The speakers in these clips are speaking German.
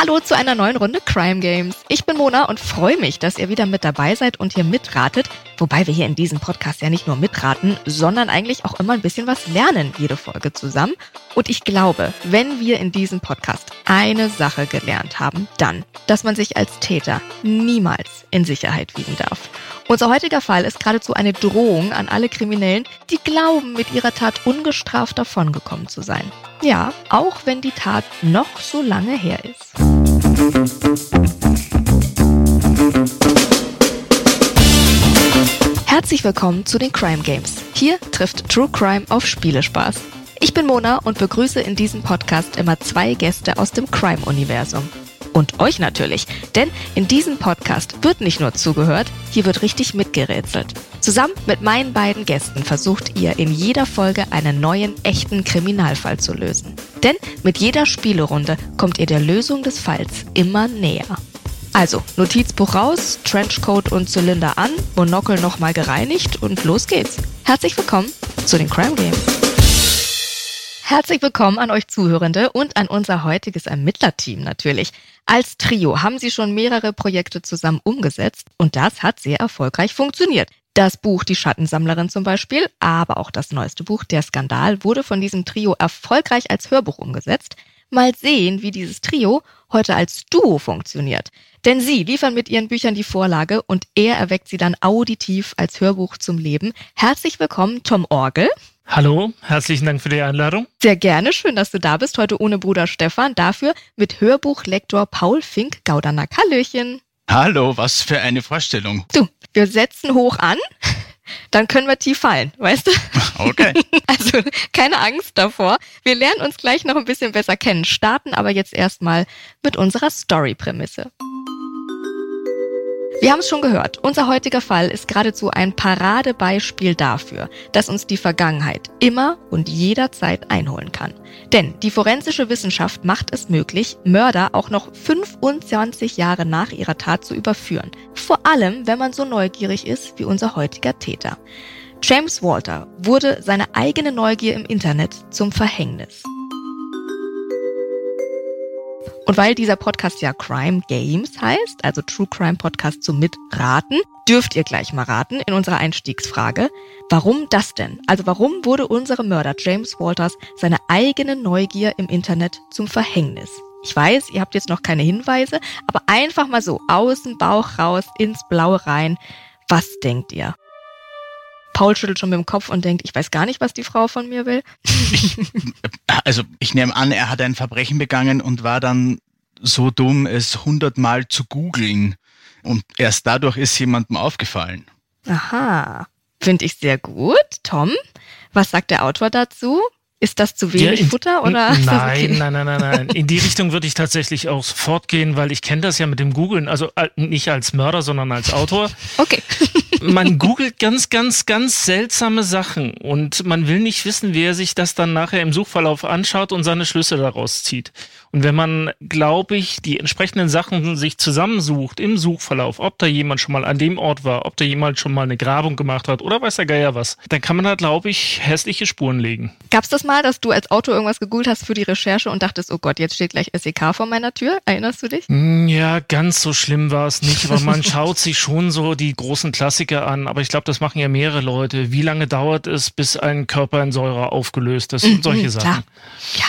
Hallo zu einer neuen Runde Crime Games. Ich bin Mona und freue mich, dass ihr wieder mit dabei seid und hier mitratet. Wobei wir hier in diesem Podcast ja nicht nur mitraten, sondern eigentlich auch immer ein bisschen was lernen, jede Folge zusammen. Und ich glaube, wenn wir in diesem Podcast eine Sache gelernt haben, dann, dass man sich als Täter niemals in Sicherheit wiegen darf. Unser heutiger Fall ist geradezu eine Drohung an alle Kriminellen, die glauben, mit ihrer Tat ungestraft davongekommen zu sein. Ja, auch wenn die Tat noch so lange her ist. Herzlich willkommen zu den Crime Games. Hier trifft True Crime auf Spielespaß. Ich bin Mona und begrüße in diesem Podcast immer zwei Gäste aus dem Crime-Universum. Und euch natürlich, denn in diesem Podcast wird nicht nur zugehört, hier wird richtig mitgerätselt. Zusammen mit meinen beiden Gästen versucht ihr in jeder Folge einen neuen, echten Kriminalfall zu lösen. Denn mit jeder Spielerunde kommt ihr der Lösung des Falls immer näher. Also, Notizbuch raus, Trenchcoat und Zylinder an, Monokel nochmal gereinigt und los geht's. Herzlich willkommen zu den Crime Games. Herzlich willkommen an euch Zuhörende und an unser heutiges Ermittlerteam natürlich. Als Trio haben sie schon mehrere Projekte zusammen umgesetzt und das hat sehr erfolgreich funktioniert. Das Buch Die Schattensammlerin zum Beispiel, aber auch das neueste Buch Der Skandal wurde von diesem Trio erfolgreich als Hörbuch umgesetzt. Mal sehen, wie dieses Trio heute als Duo funktioniert. Denn sie liefern mit ihren Büchern die Vorlage und er erweckt sie dann auditiv als Hörbuch zum Leben. Herzlich willkommen, Tom Orgel. Hallo, herzlichen Dank für die Einladung. Sehr gerne, schön, dass du da bist, heute ohne Bruder Stefan, dafür mit Hörbuchlektor Paul Fink-Gaudernack. Hallöchen. Hallo, was für eine Vorstellung. Du, wir setzen hoch an, dann können wir tief fallen, weißt du? Okay. Also keine Angst davor. Wir lernen uns gleich noch ein bisschen besser kennen, starten aber jetzt erstmal mit unserer Story-Prämisse. Wir haben es schon gehört, unser heutiger Fall ist geradezu ein Paradebeispiel dafür, dass uns die Vergangenheit immer und jederzeit einholen kann. Denn die forensische Wissenschaft macht es möglich, Mörder auch noch 25 Jahre nach ihrer Tat zu überführen. Vor allem, wenn man so neugierig ist wie unser heutiger Täter. James Walter wurde seine eigene Neugier im Internet zum Verhängnis. Und weil dieser Podcast ja Crime Games heißt, also True Crime Podcast zum Mitraten, dürft ihr gleich mal raten in unserer Einstiegsfrage. Warum das denn? Also warum wurde unsere Mörder James Walters seine eigene Neugier im Internet zum Verhängnis? Ich weiß, ihr habt jetzt noch keine Hinweise, aber einfach mal so aus dem Bauch raus ins Blaue rein. Was denkt ihr? Paul schüttelt schon mit dem Kopf und denkt, ich weiß gar nicht, was die Frau von mir will. Ich, also ich nehme an, er hat ein Verbrechen begangen und war dann so dumm, es hundertmal zu googeln. Und erst dadurch ist jemandem aufgefallen. Aha, finde ich sehr gut. Tom, was sagt der Autor dazu? Ist das zu wenig ja, in, Futter oder? Nein, okay? nein, nein, nein, nein. In die Richtung würde ich tatsächlich auch fortgehen, weil ich kenne das ja mit dem Googlen, also äh, nicht als Mörder, sondern als Autor. Okay. man googelt ganz, ganz, ganz seltsame Sachen und man will nicht wissen, wer sich das dann nachher im Suchverlauf anschaut und seine Schlüsse daraus zieht. Und wenn man, glaube ich, die entsprechenden Sachen sich zusammensucht im Suchverlauf, ob da jemand schon mal an dem Ort war, ob da jemand schon mal eine Grabung gemacht hat oder weiß der Geier was, dann kann man da, glaube ich, hässliche Spuren legen. Gab's das mal, dass du als Autor irgendwas gegoogelt hast für die Recherche und dachtest, oh Gott, jetzt steht gleich SEK vor meiner Tür? Erinnerst du dich? Hm, ja, ganz so schlimm war es nicht, aber man schaut sich schon so die großen Klassiker an. Aber ich glaube, das machen ja mehrere Leute. Wie lange dauert es, bis ein Körper in Säure aufgelöst ist und solche Sachen? Klar. Ja,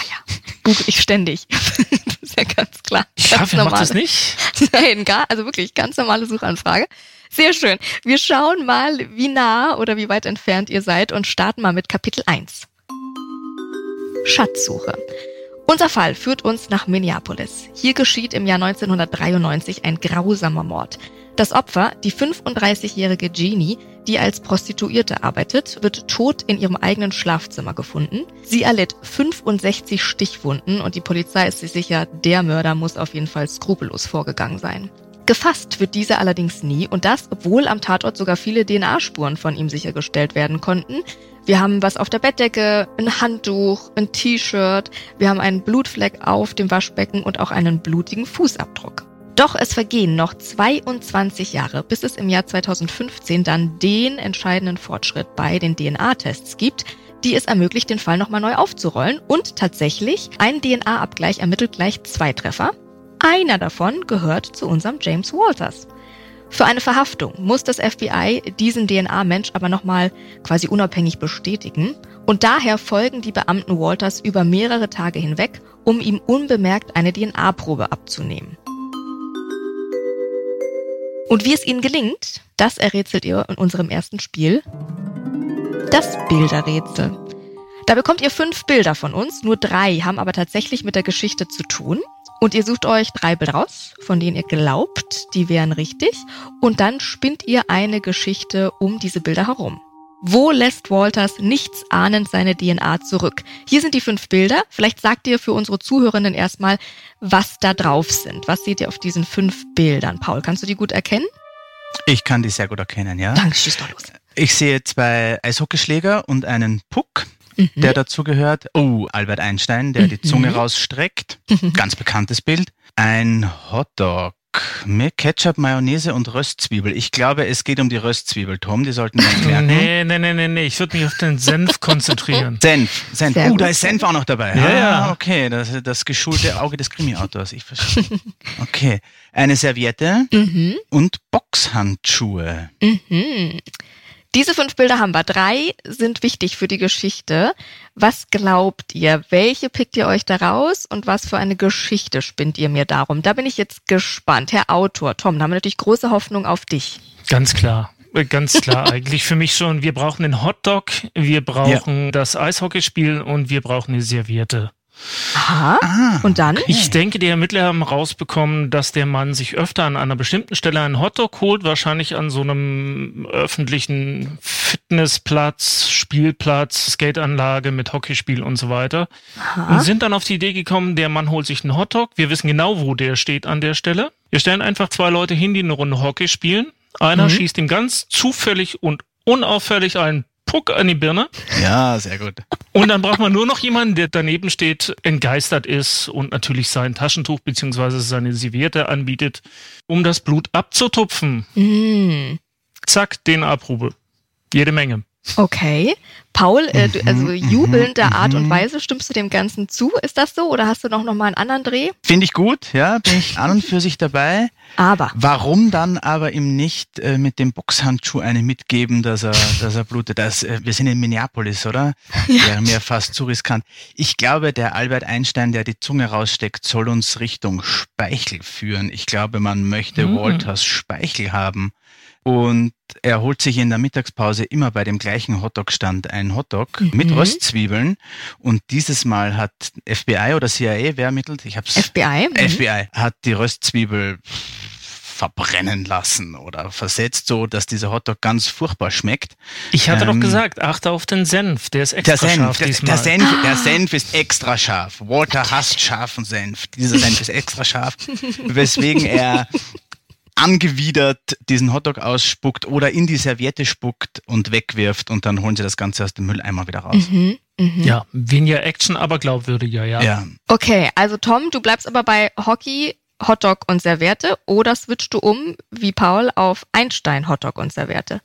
Google ich ständig. das ist ja ganz klar. Ja, wer macht das nicht? Nein, gar, also wirklich ganz normale Suchanfrage. Sehr schön. Wir schauen mal, wie nah oder wie weit entfernt ihr seid und starten mal mit Kapitel 1. Schatzsuche. Unser Fall führt uns nach Minneapolis. Hier geschieht im Jahr 1993 ein grausamer Mord. Das Opfer, die 35-jährige Jeannie, die als Prostituierte arbeitet, wird tot in ihrem eigenen Schlafzimmer gefunden. Sie erlitt 65 Stichwunden und die Polizei ist sich sicher, der Mörder muss auf jeden Fall skrupellos vorgegangen sein. Gefasst wird dieser allerdings nie und das, obwohl am Tatort sogar viele DNA-Spuren von ihm sichergestellt werden konnten. Wir haben was auf der Bettdecke, ein Handtuch, ein T-Shirt, wir haben einen Blutfleck auf dem Waschbecken und auch einen blutigen Fußabdruck. Doch es vergehen noch 22 Jahre, bis es im Jahr 2015 dann den entscheidenden Fortschritt bei den DNA-Tests gibt, die es ermöglicht, den Fall nochmal neu aufzurollen. Und tatsächlich, ein DNA-Abgleich ermittelt gleich zwei Treffer. einer davon gehört zu unserem James Walters. Für eine Verhaftung muss das FBI diesen DNA-Mensch aber nochmal quasi unabhängig bestätigen und daher folgen die Beamten Walters über mehrere Tage hinweg, um ihm unbemerkt eine DNA-Probe abzunehmen. Und wie es ihnen gelingt, das errätselt ihr in unserem ersten Spiel. Das Bilderrätsel. Da bekommt ihr fünf Bilder von uns, nur drei haben aber tatsächlich mit der Geschichte zu tun. Und ihr sucht euch drei Bilder raus, von denen ihr glaubt, die wären richtig. Und dann spinnt ihr eine Geschichte um diese Bilder herum. Wo lässt Walters nichts ahnend seine DNA zurück? Hier sind die fünf Bilder. Vielleicht sagt ihr für unsere Zuhörenden erstmal, was da drauf sind. Was seht ihr auf diesen fünf Bildern? Paul, kannst du die gut erkennen? Ich kann die sehr gut erkennen, ja. Danke, schieß doch los. Ich sehe zwei Eishockeyschläger und einen Puck, mhm. der dazu gehört. Oh, Albert Einstein, der mhm. die Zunge rausstreckt. Mhm. Ganz bekanntes Bild. Ein Hotdog. Mit Ketchup, Mayonnaise und Röstzwiebel. Ich glaube, es geht um die Röstzwiebel, Tom. Die sollten wir merken. Nee, nee, nee, nee, nee. Ich würde mich auf den Senf konzentrieren. Senf, Senf. Sehr oh, gut. da ist Senf auch noch dabei. Ja, ah, ja. Okay, das, das geschulte Auge des Krimi-Autors. Ich verstehe. Okay. Eine Serviette Mhm. und Boxhandschuhe. Mhm. Diese fünf Bilder haben wir. Drei sind wichtig für die Geschichte. Was glaubt ihr? Welche pickt ihr euch da raus und was für eine Geschichte spinnt ihr mir darum? Da bin ich jetzt gespannt. Herr Autor, Tom, da haben wir natürlich große Hoffnung auf dich. Ganz klar. Ganz klar, eigentlich für mich schon. Wir brauchen den Hotdog, wir brauchen das Eishockeyspiel und wir brauchen eine Serviette. Aha. Ah, Und dann? Ich denke, die Ermittler haben rausbekommen, dass der Mann sich öfter an einer bestimmten Stelle einen Hotdog holt, wahrscheinlich an so einem öffentlichen Fitnessplatz, Spielplatz, Skateanlage mit Hockeyspiel und so weiter. Und Aha. sind dann auf die Idee gekommen, der Mann holt sich einen Hotdog. Wir wissen genau, wo der steht an der Stelle. Wir stellen einfach zwei Leute hin, die eine Runde Hockey spielen. Einer Mhm. schießt ihm ganz zufällig und unauffällig einen Puck an die Birne. Ja, sehr gut. Und dann braucht man nur noch jemanden, der daneben steht, entgeistert ist und natürlich sein Taschentuch beziehungsweise seine Serviette anbietet, um das Blut abzutupfen. Hm. Zack, DNA-Probe. Jede Menge. Okay. Paul, äh, du, also Mhm, jubelnder mhm, Art und mhm. Weise, stimmst du dem Ganzen zu? Ist das so? Oder hast du noch, noch mal einen anderen Dreh? Finde ich gut, ja, bin ich an und für sich dabei. Aber. Warum dann aber ihm nicht äh, mit dem Boxhandschuh eine mitgeben, dass er, dass er blutet? Das, äh, wir sind in Minneapolis, oder? Ja. Wäre mir fast zu riskant. Ich glaube, der Albert Einstein, der die Zunge raussteckt, soll uns Richtung Speichel führen. Ich glaube, man möchte Mhm. Walters Speichel haben. Und er holt sich in der Mittagspause immer bei dem gleichen Hotdog-Stand einen Hotdog Mhm. mit Röstzwiebeln. Und dieses Mal hat FBI oder CIA, wer ermittelt? Ich hab's. FBI? Mhm. FBI hat die Röstzwiebel verbrennen lassen oder versetzt, so dass dieser Hotdog ganz furchtbar schmeckt. Ich hatte doch Ähm, gesagt, achte auf den Senf. Der ist extra Der Senf, scharf der, diesmal. der, Senf, der Senf ist extra scharf. Walter hasst scharfen Senf. Dieser Senf ist extra scharf, weswegen er angewidert diesen Hotdog ausspuckt oder in die Serviette spuckt und wegwirft und dann holen sie das Ganze aus dem Mülleimer wieder raus. Mhm. Mhm. ja, weniger Action, aber glaubwürdiger, ja. Ja. Okay, also Tom, du bleibst aber bei Hockey, Hotdog und Serviette oder switchst du um, wie Paul, auf Einstein, Hotdog und Serviette?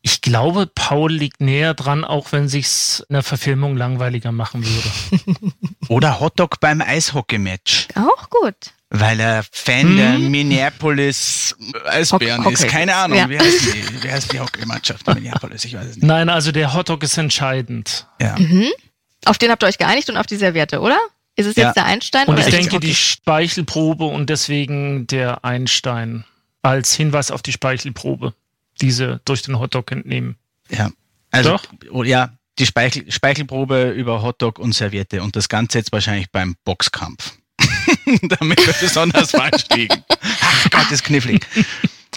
Ich glaube, Paul liegt näher dran, auch wenn sich's in der Verfilmung langweiliger machen würde. Oder Hotdog beim Eishockey-Match. Auch gut. Weil er Fan Hm? der Minneapolis Eisbären Hock- ist. Keine Ahnung, Ja. wie heißt die, wie heißt die Hockeymannschaft Minneapolis? Ich weiß es nicht. Nein, also der Hotdog ist entscheidend. Ja. Mhm. Auf den habt ihr euch geeinigt und auf die Serviette, oder? Ist es Ja. jetzt der Einstein Und oder ich denke, die Speichelprobe und deswegen der Einstein als Hinweis auf die Speichelprobe, diese durch den Hotdog entnehmen. ja. Also, Doch. oh, ja, die Speichel, Speichelprobe über Hotdog und Serviette und das Ganze jetzt wahrscheinlich beim Boxkampf. Damit wir besonders falsch liegen. Ach Gott, ist knifflig.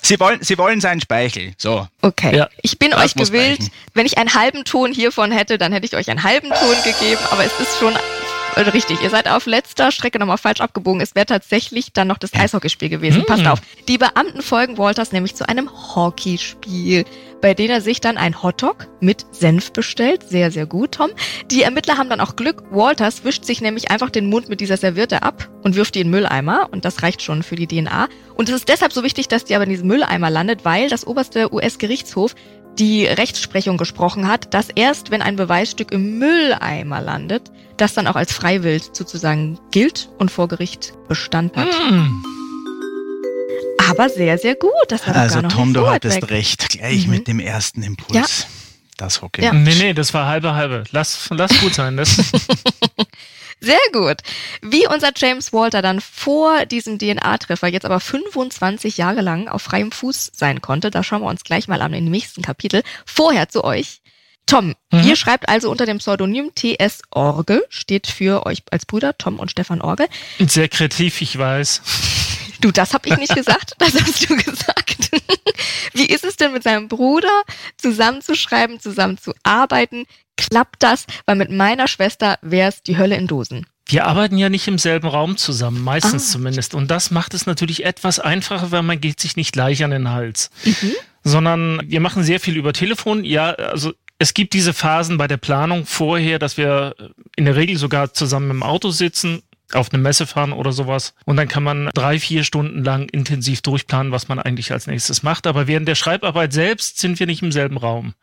Sie wollen, Sie wollen seinen Speichel. So. Okay. Ja. Ich bin Das euch gewillt. Wenn ich einen halben Ton hiervon hätte, dann hätte ich euch einen halben Ton gegeben, aber es ist schon äh, richtig. Ihr seid auf letzter Strecke nochmal falsch abgebogen. Es wäre tatsächlich dann noch das Eishockeyspiel gewesen. Hm. Passt auf. Die Beamten folgen Walters nämlich zu einem Hockeyspiel, bei dem er sich dann ein Hotdog mit Senf bestellt. Sehr, sehr gut, Tom. Die Ermittler haben dann auch Glück. Walters wischt sich nämlich einfach den Mund mit dieser Serviette ab und wirft die in den Mülleimer. Und das reicht schon für die DNA. Und es ist deshalb so wichtig, dass die aber in diesem Mülleimer landet, weil das oberste US-Gerichtshof die Rechtsprechung gesprochen hat, dass erst wenn ein Beweisstück im Mülleimer landet, das dann auch als Freiwild sozusagen gilt und vor Gericht Bestand hat. Mm. Aber sehr, sehr gut. Das war also gar noch Tom, du hattest weg. recht. Gleich mhm. mit dem ersten Impuls. Ja. Das okay. Ja. Nee, nee, das war halbe halbe. Lass, lass gut sein. Das Sehr gut. Wie unser James Walter dann vor diesem DNA-Treffer jetzt aber 25 Jahre lang auf freiem Fuß sein konnte, da schauen wir uns gleich mal an im nächsten Kapitel. Vorher zu euch. Tom, mhm. ihr schreibt also unter dem Pseudonym TS Orgel, steht für euch als Brüder, Tom und Stefan Orgel. Sehr kreativ, ich weiß. Du, das habe ich nicht gesagt, das hast du gesagt. Wie ist es denn mit seinem Bruder zusammenzuschreiben, zusammenzuarbeiten? Klappt das? Weil mit meiner Schwester wäre es die Hölle in Dosen. Wir arbeiten ja nicht im selben Raum zusammen, meistens ah. zumindest. Und das macht es natürlich etwas einfacher, weil man geht sich nicht gleich an den Hals. Mhm. Sondern wir machen sehr viel über Telefon. Ja, also es gibt diese Phasen bei der Planung vorher, dass wir in der Regel sogar zusammen im Auto sitzen, auf eine Messe fahren oder sowas. Und dann kann man drei, vier Stunden lang intensiv durchplanen, was man eigentlich als nächstes macht. Aber während der Schreibarbeit selbst sind wir nicht im selben Raum.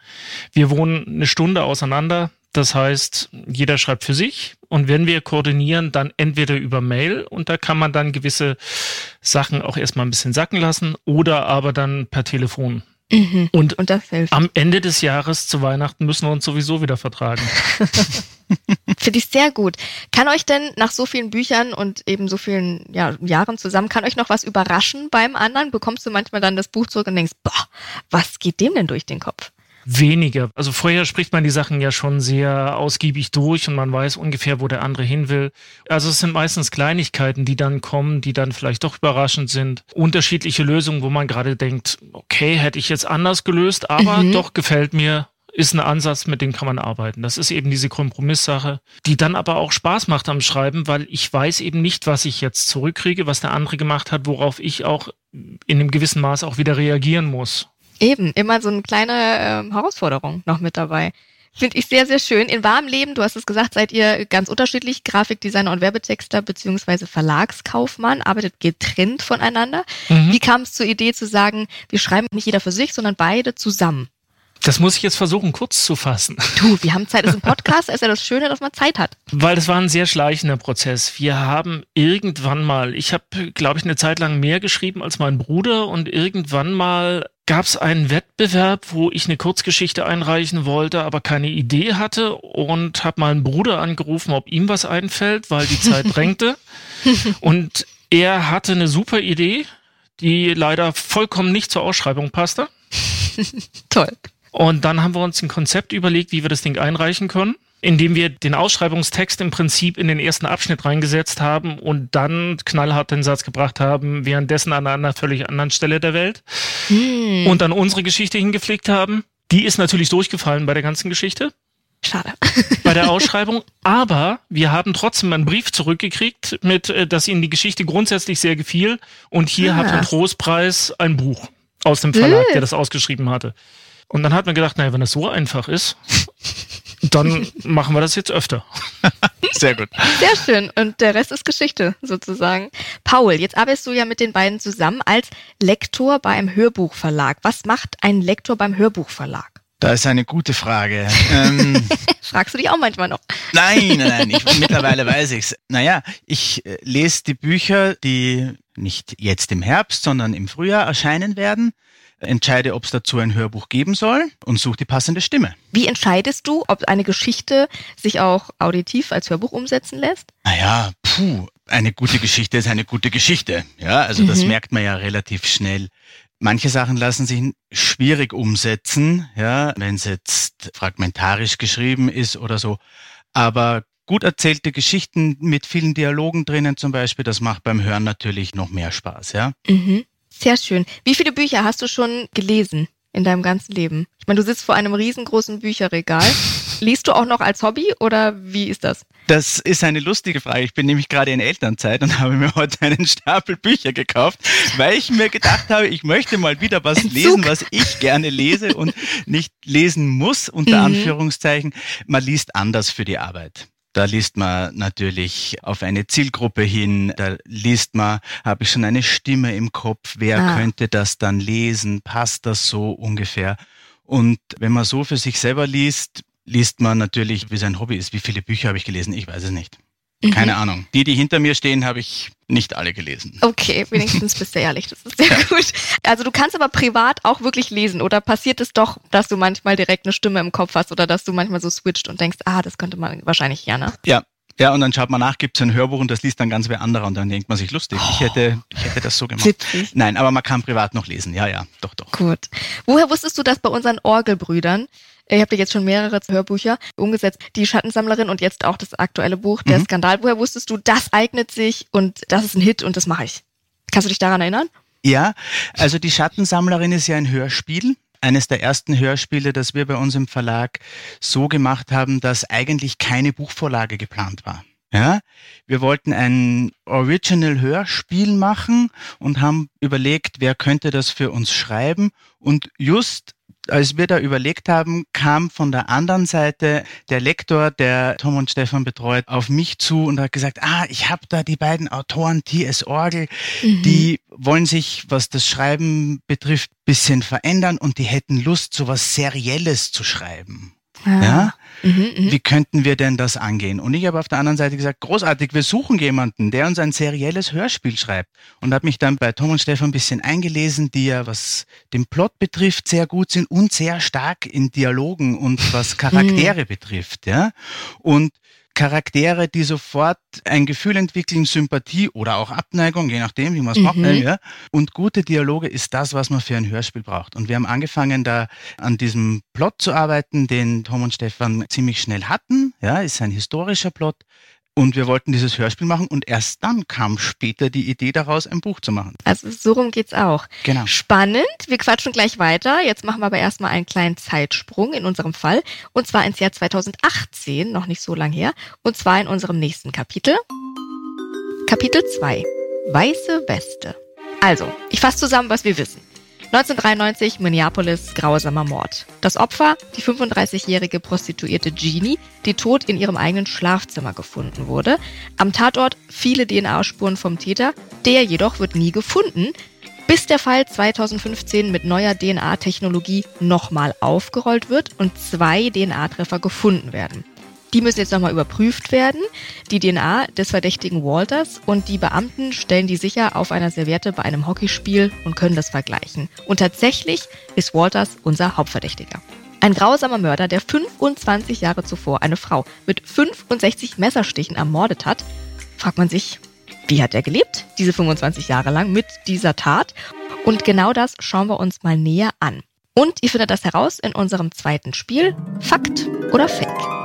Wir wohnen eine Stunde auseinander. Das heißt, jeder schreibt für sich. Und wenn wir koordinieren, dann entweder über Mail und da kann man dann gewisse Sachen auch erstmal ein bisschen sacken lassen oder aber dann per Telefon. Mhm. Und, und am Ende des Jahres zu Weihnachten müssen wir uns sowieso wieder vertragen. Finde ich sehr gut. Kann euch denn nach so vielen Büchern und eben so vielen ja, Jahren zusammen, kann euch noch was überraschen beim anderen? Bekommst du manchmal dann das Buch zurück und denkst, boah, was geht dem denn durch den Kopf? weniger. Also vorher spricht man die Sachen ja schon sehr ausgiebig durch und man weiß ungefähr, wo der andere hin will. Also es sind meistens Kleinigkeiten, die dann kommen, die dann vielleicht doch überraschend sind. Unterschiedliche Lösungen, wo man gerade denkt, okay, hätte ich jetzt anders gelöst, aber mhm. doch gefällt mir ist ein Ansatz, mit dem kann man arbeiten. Das ist eben diese Kompromisssache, die dann aber auch Spaß macht am Schreiben, weil ich weiß eben nicht, was ich jetzt zurückkriege, was der andere gemacht hat, worauf ich auch in einem gewissen Maß auch wieder reagieren muss. Eben, immer so eine kleine äh, Herausforderung noch mit dabei. Finde ich sehr, sehr schön. In warmem Leben, du hast es gesagt, seid ihr ganz unterschiedlich. Grafikdesigner und Werbetexter beziehungsweise Verlagskaufmann, arbeitet getrennt voneinander. Mhm. Wie kam es zur Idee zu sagen, wir schreiben nicht jeder für sich, sondern beide zusammen? Das muss ich jetzt versuchen, kurz zu fassen. Du, wir haben Zeit. Das ist ein Podcast, ist ja das Schöne, dass man Zeit hat. Weil das war ein sehr schleichender Prozess. Wir haben irgendwann mal, ich habe, glaube ich, eine Zeit lang mehr geschrieben als mein Bruder und irgendwann mal gab es einen Wettbewerb, wo ich eine Kurzgeschichte einreichen wollte, aber keine Idee hatte und habe meinen Bruder angerufen, ob ihm was einfällt, weil die Zeit drängte. und er hatte eine super Idee, die leider vollkommen nicht zur Ausschreibung passte. Toll. Und dann haben wir uns ein Konzept überlegt, wie wir das Ding einreichen können, indem wir den Ausschreibungstext im Prinzip in den ersten Abschnitt reingesetzt haben und dann knallhart den Satz gebracht haben, währenddessen an einer völlig anderen Stelle der Welt. Hm. Und dann unsere Geschichte hingepflegt haben. Die ist natürlich durchgefallen bei der ganzen Geschichte. Schade. Bei der Ausschreibung. Aber wir haben trotzdem einen Brief zurückgekriegt, mit, äh, dass Ihnen die Geschichte grundsätzlich sehr gefiel. Und hier ah. hat ein Trostpreis ein Buch aus dem Verlag, der das ausgeschrieben hatte. Und dann hat man gedacht, naja, wenn es so einfach ist, dann machen wir das jetzt öfter. Sehr gut. Sehr schön. Und der Rest ist Geschichte sozusagen. Paul, jetzt arbeitest du ja mit den beiden zusammen als Lektor bei einem Hörbuchverlag. Was macht ein Lektor beim Hörbuchverlag? Da ist eine gute Frage. Ähm, Fragst du dich auch manchmal noch? Nein, nein, nein. Ich, mittlerweile weiß ich's. Naja, ich äh, lese die Bücher, die nicht jetzt im Herbst, sondern im Frühjahr erscheinen werden entscheide, ob es dazu ein Hörbuch geben soll und suche die passende Stimme. Wie entscheidest du, ob eine Geschichte sich auch auditiv als Hörbuch umsetzen lässt? Naja, puh, eine gute Geschichte ist eine gute Geschichte. Ja, also mhm. das merkt man ja relativ schnell. Manche Sachen lassen sich schwierig umsetzen, ja, wenn es jetzt fragmentarisch geschrieben ist oder so. Aber gut erzählte Geschichten mit vielen Dialogen drinnen zum Beispiel, das macht beim Hören natürlich noch mehr Spaß, ja. Mhm. Sehr schön. Wie viele Bücher hast du schon gelesen in deinem ganzen Leben? Ich meine, du sitzt vor einem riesengroßen Bücherregal. Liest du auch noch als Hobby oder wie ist das? Das ist eine lustige Frage. Ich bin nämlich gerade in Elternzeit und habe mir heute einen Stapel Bücher gekauft, weil ich mir gedacht habe, ich möchte mal wieder was Entzug. lesen, was ich gerne lese und nicht lesen muss, unter mhm. Anführungszeichen. Man liest anders für die Arbeit. Da liest man natürlich auf eine Zielgruppe hin. Da liest man, habe ich schon eine Stimme im Kopf, wer ah. könnte das dann lesen? Passt das so ungefähr? Und wenn man so für sich selber liest, liest man natürlich, wie sein Hobby ist. Wie viele Bücher habe ich gelesen? Ich weiß es nicht. Mhm. Keine Ahnung. Die, die hinter mir stehen, habe ich nicht alle gelesen. Okay, wenigstens bist du ehrlich. Das ist sehr gut. Also du kannst aber privat auch wirklich lesen. Oder passiert es doch, dass du manchmal direkt eine Stimme im Kopf hast oder dass du manchmal so switcht und denkst, ah, das könnte man wahrscheinlich gerne. Ja, ja, und dann schaut man nach, gibt es ein Hörbuch und das liest dann ganz wer anderer und dann denkt man sich lustig. Ich hätte, ich hätte das so gemacht. Witzig. Nein, aber man kann privat noch lesen. Ja, ja, doch, doch. Gut. Woher wusstest du das bei unseren Orgelbrüdern? Ihr habt ja jetzt schon mehrere Hörbücher umgesetzt. Die Schattensammlerin und jetzt auch das aktuelle Buch, Der mhm. Skandal. Woher wusstest du, das eignet sich und das ist ein Hit und das mache ich? Kannst du dich daran erinnern? Ja, also die Schattensammlerin ist ja ein Hörspiel eines der ersten Hörspiele, das wir bei uns im Verlag so gemacht haben, dass eigentlich keine Buchvorlage geplant war. Ja, wir wollten ein Original-Hörspiel machen und haben überlegt, wer könnte das für uns schreiben. Und just als wir da überlegt haben, kam von der anderen Seite der Lektor, der Tom und Stefan betreut, auf mich zu und hat gesagt, ah, ich habe da die beiden Autoren T.S. Orgel, mhm. die wollen sich, was das Schreiben betrifft, bisschen verändern und die hätten Lust, so was Serielles zu schreiben. Ah. Ja? Mhm, mh. Wie könnten wir denn das angehen? Und ich habe auf der anderen Seite gesagt, großartig, wir suchen jemanden, der uns ein serielles Hörspiel schreibt. Und habe mich dann bei Tom und Stefan ein bisschen eingelesen, die ja, was den Plot betrifft, sehr gut sind und sehr stark in Dialogen und was Charaktere mhm. betrifft. Ja? Und Charaktere, die sofort ein Gefühl entwickeln, Sympathie oder auch Abneigung, je nachdem, wie man es mhm. macht. Ja. Und gute Dialoge ist das, was man für ein Hörspiel braucht. Und wir haben angefangen, da an diesem Plot zu arbeiten, den Tom und Stefan ziemlich schnell hatten. Ja, ist ein historischer Plot. Und wir wollten dieses Hörspiel machen und erst dann kam später die Idee daraus, ein Buch zu machen. Also so rum geht's auch. Genau. Spannend. Wir quatschen gleich weiter. Jetzt machen wir aber erstmal einen kleinen Zeitsprung in unserem Fall. Und zwar ins Jahr 2018, noch nicht so lang her. Und zwar in unserem nächsten Kapitel. Kapitel 2. Weiße Weste. Also, ich fasse zusammen, was wir wissen. 1993 Minneapolis grausamer Mord. Das Opfer, die 35-jährige Prostituierte Jeannie, die tot in ihrem eigenen Schlafzimmer gefunden wurde. Am Tatort viele DNA-Spuren vom Täter, der jedoch wird nie gefunden, bis der Fall 2015 mit neuer DNA-Technologie nochmal aufgerollt wird und zwei DNA-Treffer gefunden werden. Die müssen jetzt nochmal überprüft werden, die DNA des verdächtigen Walters und die Beamten stellen die sicher auf einer Serviette bei einem Hockeyspiel und können das vergleichen. Und tatsächlich ist Walters unser Hauptverdächtiger. Ein grausamer Mörder, der 25 Jahre zuvor eine Frau mit 65 Messerstichen ermordet hat, fragt man sich, wie hat er gelebt, diese 25 Jahre lang mit dieser Tat? Und genau das schauen wir uns mal näher an. Und ihr findet das heraus in unserem zweiten Spiel, Fakt oder Fake.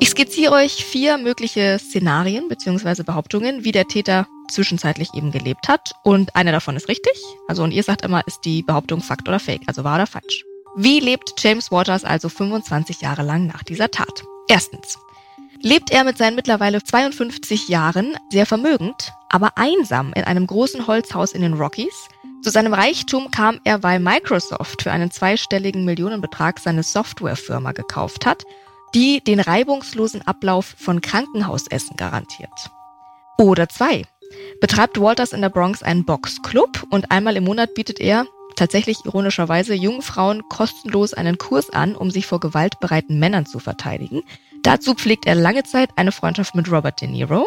Ich skizziere euch vier mögliche Szenarien bzw. Behauptungen, wie der Täter zwischenzeitlich eben gelebt hat. Und eine davon ist richtig. Also, und ihr sagt immer, ist die Behauptung Fakt oder Fake, also wahr oder falsch. Wie lebt James Waters also 25 Jahre lang nach dieser Tat? Erstens. Lebt er mit seinen mittlerweile 52 Jahren sehr vermögend, aber einsam in einem großen Holzhaus in den Rockies? Zu seinem Reichtum kam er, weil Microsoft für einen zweistelligen Millionenbetrag seine Softwarefirma gekauft hat die den reibungslosen Ablauf von Krankenhausessen garantiert. Oder zwei. Betreibt Walters in der Bronx einen Boxclub und einmal im Monat bietet er, tatsächlich ironischerweise, jungen Frauen kostenlos einen Kurs an, um sich vor gewaltbereiten Männern zu verteidigen. Dazu pflegt er lange Zeit eine Freundschaft mit Robert De Niro.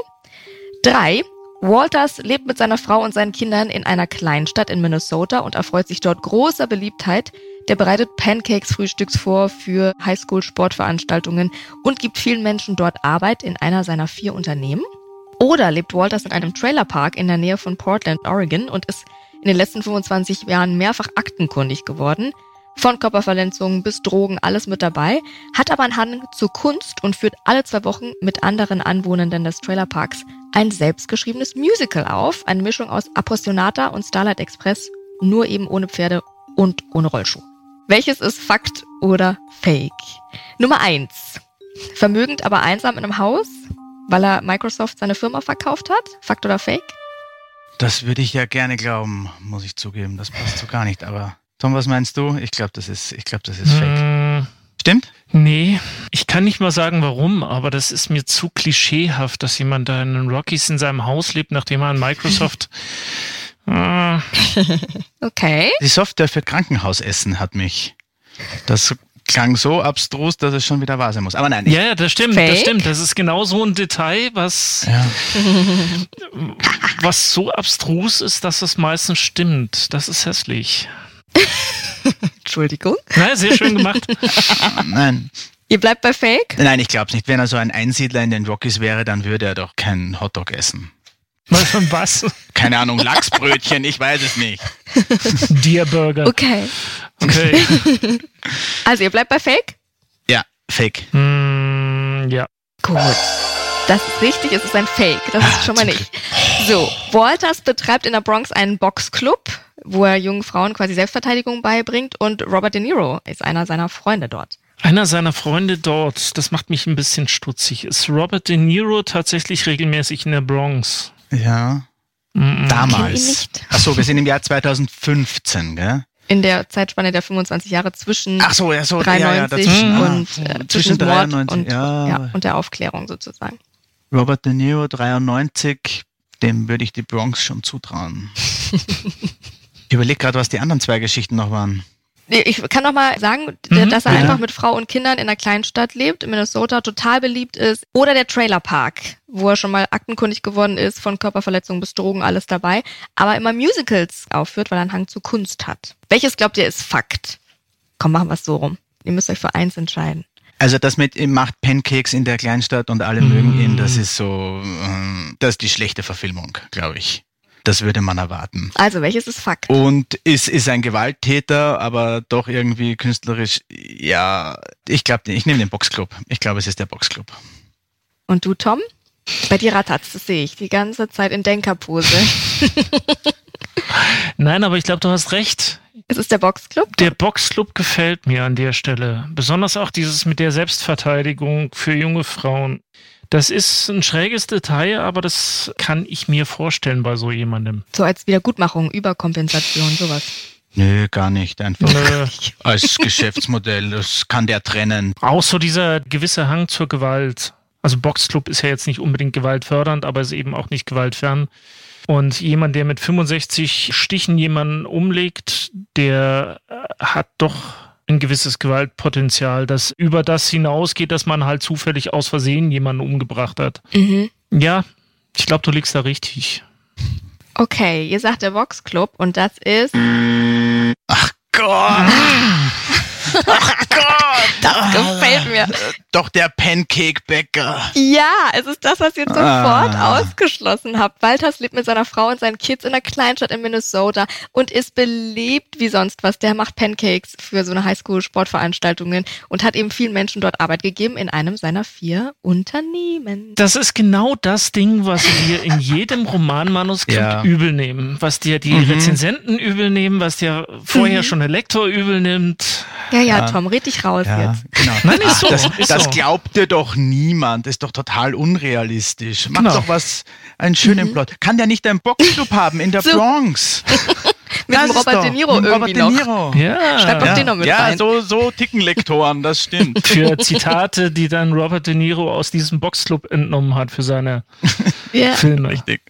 Drei. Walters lebt mit seiner Frau und seinen Kindern in einer Kleinstadt in Minnesota und erfreut sich dort großer Beliebtheit, der bereitet Pancakes-Frühstücks vor für Highschool-Sportveranstaltungen und gibt vielen Menschen dort Arbeit in einer seiner vier Unternehmen. Oder lebt Walters in einem Trailerpark in der Nähe von Portland, Oregon und ist in den letzten 25 Jahren mehrfach aktenkundig geworden. Von Körperverletzungen bis Drogen, alles mit dabei, hat aber einen Hang zur Kunst und führt alle zwei Wochen mit anderen Anwohnenden des Trailerparks ein selbstgeschriebenes Musical auf, eine Mischung aus Appassionata und Starlight Express, nur eben ohne Pferde und ohne Rollschuh. Welches ist Fakt oder Fake? Nummer eins. Vermögend, aber einsam in einem Haus, weil er Microsoft seine Firma verkauft hat? Fakt oder Fake? Das würde ich ja gerne glauben, muss ich zugeben. Das passt so gar nicht. Aber Tom, was meinst du? Ich glaube, das ist, ich glaube, das ist Fake. Hm. Stimmt? Nee, ich kann nicht mal sagen, warum, aber das ist mir zu klischeehaft, dass jemand da in den Rockies in seinem Haus lebt, nachdem er an Microsoft okay. Die Software für Krankenhausessen hat mich Das klang so abstrus, dass es schon wieder wahr sein muss. Aber nein. Ja, ja, das stimmt, Fake? das stimmt. Das ist genau so ein Detail, was, ja. was so abstrus ist, dass es meistens stimmt. Das ist hässlich. Entschuldigung. Na, sehr schön gemacht. nein. Ihr bleibt bei Fake? Nein, ich glaube es nicht. Wenn er so ein Einsiedler in den Rockies wäre, dann würde er doch keinen Hotdog essen. Was? Keine Ahnung, Lachsbrötchen, ich weiß es nicht. Dear Burger. Okay. Okay. Also ihr bleibt bei Fake? Ja, Fake. Mm, ja. Gut. Das ist richtig, es ist ein Fake. Das ist schon mal nicht. So, Walters betreibt in der Bronx einen Boxclub, wo er jungen Frauen quasi Selbstverteidigung beibringt und Robert De Niro ist einer seiner Freunde dort. Einer seiner Freunde dort, das macht mich ein bisschen stutzig, ist Robert De Niro tatsächlich regelmäßig in der Bronx. Ja. Mm Damals. Achso, wir sind im Jahr 2015, gell? In der Zeitspanne der 25 Jahre zwischen Ach so, ja, so, 93 ja, ja, und ah, äh, zwischen 93, und, ja. ja. und der Aufklärung sozusagen. Robert De Niro 93, dem würde ich die Bronx schon zutrauen. ich überlege gerade, was die anderen zwei Geschichten noch waren. Ich kann noch mal sagen, mhm, dass er ja. einfach mit Frau und Kindern in einer Kleinstadt lebt, in Minnesota, total beliebt ist. Oder der Trailerpark, wo er schon mal aktenkundig geworden ist, von Körperverletzungen bis Drogen, alles dabei. Aber immer Musicals aufführt, weil er einen Hang zu Kunst hat. Welches glaubt ihr ist Fakt? Komm, machen wir es so rum. Ihr müsst euch für eins entscheiden. Also das mit ihm macht Pancakes in der Kleinstadt und alle mm. mögen ihn, das ist so, äh, das ist die schlechte Verfilmung, glaube ich. Das würde man erwarten. Also, welches ist Fakt? Und ist, ist ein Gewalttäter, aber doch irgendwie künstlerisch, ja, ich glaube, ich nehme den Boxclub. Ich glaube, es ist der Boxclub. Und du, Tom? Bei dir rattert's, das sehe ich die ganze Zeit in Denkerpose. Nein, aber ich glaube, du hast recht. Es ist der Boxclub? Der Boxclub gefällt mir an der Stelle. Besonders auch dieses mit der Selbstverteidigung für junge Frauen. Das ist ein schräges Detail, aber das kann ich mir vorstellen bei so jemandem. So als Wiedergutmachung, Überkompensation, sowas. Nö, gar nicht. Einfach Nö. als Geschäftsmodell. Das kann der trennen. Auch so dieser gewisse Hang zur Gewalt. Also Boxclub ist ja jetzt nicht unbedingt gewaltfördernd, aber ist eben auch nicht gewaltfern. Und jemand, der mit 65 Stichen jemanden umlegt, der hat doch ein gewisses Gewaltpotenzial, das über das hinausgeht, dass man halt zufällig aus Versehen jemanden umgebracht hat. Mhm. Ja, ich glaube, du liegst da richtig. Okay, ihr sagt der Boxclub und das ist. Ach Gott! Ach Gott, das gefällt mir. Doch der Pancake-Bäcker. Ja, es ist das, was ihr sofort ah. ausgeschlossen habt. Walters lebt mit seiner Frau und seinen Kids in einer Kleinstadt in Minnesota und ist belebt wie sonst was. Der macht Pancakes für so eine Highschool-Sportveranstaltungen und hat eben vielen Menschen dort Arbeit gegeben in einem seiner vier Unternehmen. Das ist genau das Ding, was wir in jedem Romanmanuskript ja. übel nehmen. Was dir die mhm. Rezensenten übel nehmen, was dir vorher mhm. schon der Lektor übel nimmt. Ja, ja, Tom, red dich raus ja, jetzt. Genau. Nein, ist so. Das, ist das so. glaubt dir doch niemand. Das ist doch total unrealistisch. Mach genau. doch was, einen schönen mhm. Plot. Kann der nicht einen Boxclub haben in der so. Bronx? mit dem Robert De Niro irgendwie Robert De Niro. noch. Ja, Schreib doch ja. den noch mit ja, rein. so, so ticken Lektoren, das stimmt. Für Zitate, die dann Robert De Niro aus diesem Boxclub entnommen hat für seine ja. Filme. Richtig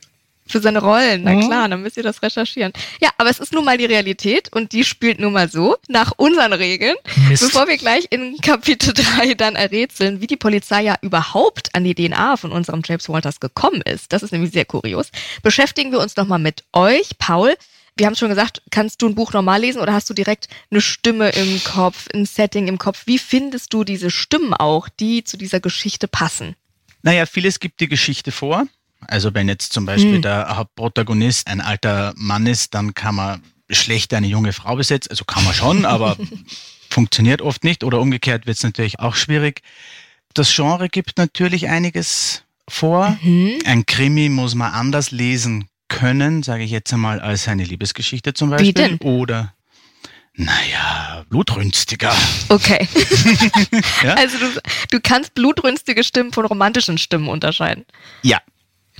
für seine Rollen. Na mhm. klar, dann müsst ihr das recherchieren. Ja, aber es ist nun mal die Realität und die spielt nun mal so nach unseren Regeln. Mist. Bevor wir gleich in Kapitel 3 dann errätseln, wie die Polizei ja überhaupt an die DNA von unserem James Walters gekommen ist, das ist nämlich sehr kurios, beschäftigen wir uns nochmal mit euch. Paul, wir haben schon gesagt, kannst du ein Buch normal lesen oder hast du direkt eine Stimme im Kopf, ein Setting im Kopf? Wie findest du diese Stimmen auch, die zu dieser Geschichte passen? Naja, vieles gibt die Geschichte vor. Also wenn jetzt zum Beispiel mhm. der Hauptprotagonist ein alter Mann ist, dann kann man schlecht eine junge Frau besetzen. Also kann man schon, aber funktioniert oft nicht. Oder umgekehrt wird es natürlich auch schwierig. Das Genre gibt natürlich einiges vor. Mhm. Ein Krimi muss man anders lesen können, sage ich jetzt einmal, als eine Liebesgeschichte zum Beispiel. Wie denn? Oder naja, blutrünstiger. Okay. ja? Also du, du kannst blutrünstige Stimmen von romantischen Stimmen unterscheiden. Ja,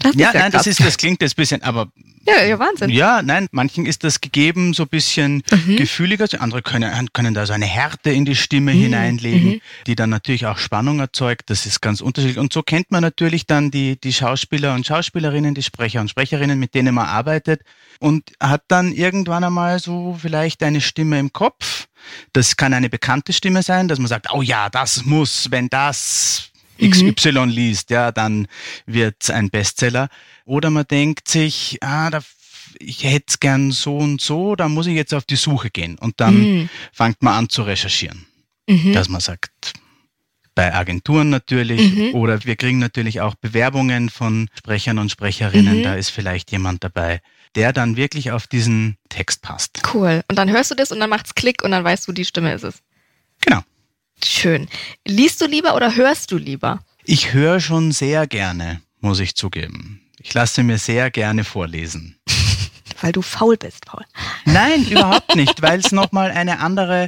Das ja, nein, das, ist, das klingt jetzt ein bisschen, aber ja, ja, Wahnsinn. Ja, nein, manchen ist das gegeben, so ein bisschen mhm. gefühliger. Andere können, können da so eine Härte in die Stimme mhm. hineinlegen, mhm. die dann natürlich auch Spannung erzeugt. Das ist ganz unterschiedlich. Und so kennt man natürlich dann die, die Schauspieler und Schauspielerinnen, die Sprecher und Sprecherinnen, mit denen man arbeitet und hat dann irgendwann einmal so vielleicht eine Stimme im Kopf. Das kann eine bekannte Stimme sein, dass man sagt, oh ja, das muss, wenn das XY mhm. liest, ja, dann wird ein Bestseller. Oder man denkt sich, ah, da, ich hätte es gern so und so, da muss ich jetzt auf die Suche gehen. Und dann mhm. fängt man an zu recherchieren. Mhm. Dass man sagt, bei Agenturen natürlich mhm. oder wir kriegen natürlich auch Bewerbungen von Sprechern und Sprecherinnen, mhm. da ist vielleicht jemand dabei, der dann wirklich auf diesen Text passt. Cool. Und dann hörst du das und dann macht's Klick und dann weißt du, die Stimme ist es. Genau. Schön. Liest du lieber oder hörst du lieber? Ich höre schon sehr gerne, muss ich zugeben. Ich lasse mir sehr gerne vorlesen. Weil du faul bist, Paul. Nein, überhaupt nicht, weil es nochmal eine andere.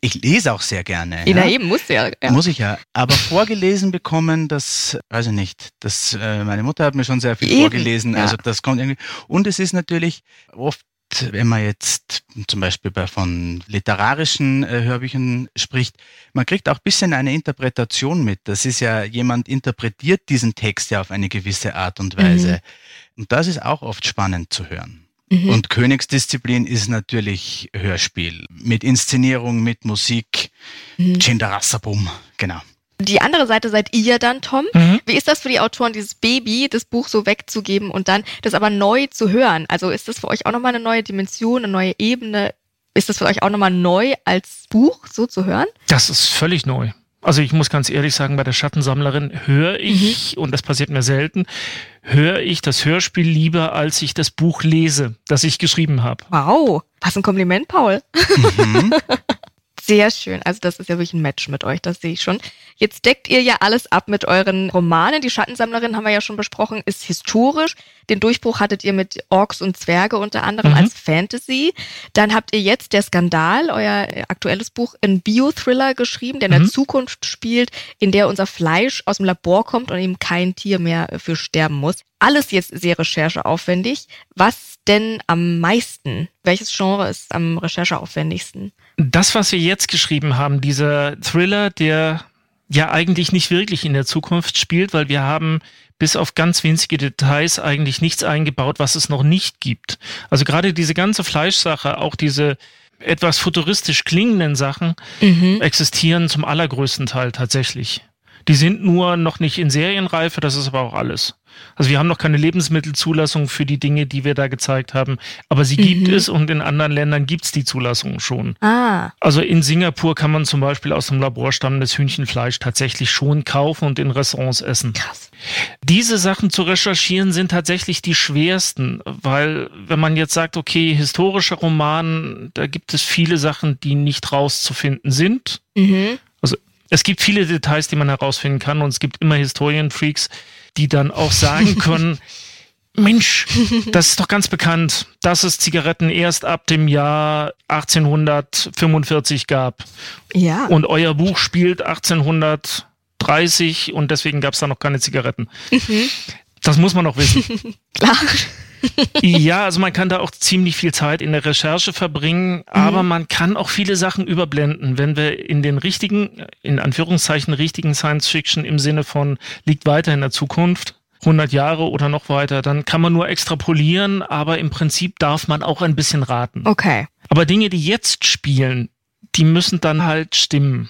Ich lese auch sehr gerne. Ja, ja. eben, muss ja, ja. Muss ich ja. Aber vorgelesen bekommen, das weiß ich nicht. Das, äh, meine Mutter hat mir schon sehr viel eben, vorgelesen. Ja. Also das kommt irgendwie. Und es ist natürlich oft wenn man jetzt zum Beispiel bei von literarischen äh, Hörbüchern spricht, man kriegt auch ein bisschen eine Interpretation mit. Das ist ja, jemand interpretiert diesen Text ja auf eine gewisse Art und Weise. Mhm. Und das ist auch oft spannend zu hören. Mhm. Und Königsdisziplin ist natürlich Hörspiel. Mit Inszenierung, mit Musik. Mhm. Chindarasabum, genau. Die andere Seite seid ihr dann, Tom. Mhm. Wie ist das für die Autoren, dieses Baby, das Buch so wegzugeben und dann das aber neu zu hören? Also ist das für euch auch nochmal eine neue Dimension, eine neue Ebene? Ist das für euch auch nochmal neu als Buch so zu hören? Das ist völlig neu. Also ich muss ganz ehrlich sagen, bei der Schattensammlerin höre ich, mhm. und das passiert mir selten, höre ich das Hörspiel lieber, als ich das Buch lese, das ich geschrieben habe. Wow, was ein Kompliment, Paul. Mhm. Sehr schön. Also das ist ja wirklich ein Match mit euch, das sehe ich schon. Jetzt deckt ihr ja alles ab mit euren Romanen. Die Schattensammlerin haben wir ja schon besprochen, ist historisch. Den Durchbruch hattet ihr mit Orks und Zwerge unter anderem mhm. als Fantasy. Dann habt ihr jetzt der Skandal, euer aktuelles Buch, in Biothriller geschrieben, der in mhm. der Zukunft spielt, in der unser Fleisch aus dem Labor kommt und eben kein Tier mehr für sterben muss. Alles jetzt sehr rechercheaufwendig. Was denn am meisten? Welches Genre ist am rechercheaufwendigsten? Das, was wir jetzt geschrieben haben, dieser Thriller, der ja eigentlich nicht wirklich in der Zukunft spielt, weil wir haben bis auf ganz winzige Details eigentlich nichts eingebaut, was es noch nicht gibt. Also gerade diese ganze Fleischsache, auch diese etwas futuristisch klingenden Sachen mhm. existieren zum allergrößten Teil tatsächlich. Die sind nur noch nicht in Serienreife, das ist aber auch alles. Also wir haben noch keine Lebensmittelzulassung für die Dinge, die wir da gezeigt haben, aber sie mhm. gibt es und in anderen Ländern gibt es die Zulassung schon. Ah. Also in Singapur kann man zum Beispiel aus dem Labor stammendes Hühnchenfleisch tatsächlich schon kaufen und in Restaurants essen. Krass. Diese Sachen zu recherchieren sind tatsächlich die schwersten, weil wenn man jetzt sagt, okay, historischer Roman, da gibt es viele Sachen, die nicht rauszufinden sind. Mhm. Es gibt viele Details, die man herausfinden kann und es gibt immer Historienfreaks, die dann auch sagen können, Mensch, das ist doch ganz bekannt, dass es Zigaretten erst ab dem Jahr 1845 gab. Ja. Und euer Buch spielt 1830 und deswegen gab es da noch keine Zigaretten. Mhm. Das muss man doch wissen. Klar. Ja, also man kann da auch ziemlich viel Zeit in der Recherche verbringen, aber mhm. man kann auch viele Sachen überblenden. Wenn wir in den richtigen, in Anführungszeichen richtigen Science Fiction im Sinne von liegt weiter in der Zukunft, 100 Jahre oder noch weiter, dann kann man nur extrapolieren, aber im Prinzip darf man auch ein bisschen raten. Okay. Aber Dinge, die jetzt spielen, die müssen dann halt stimmen.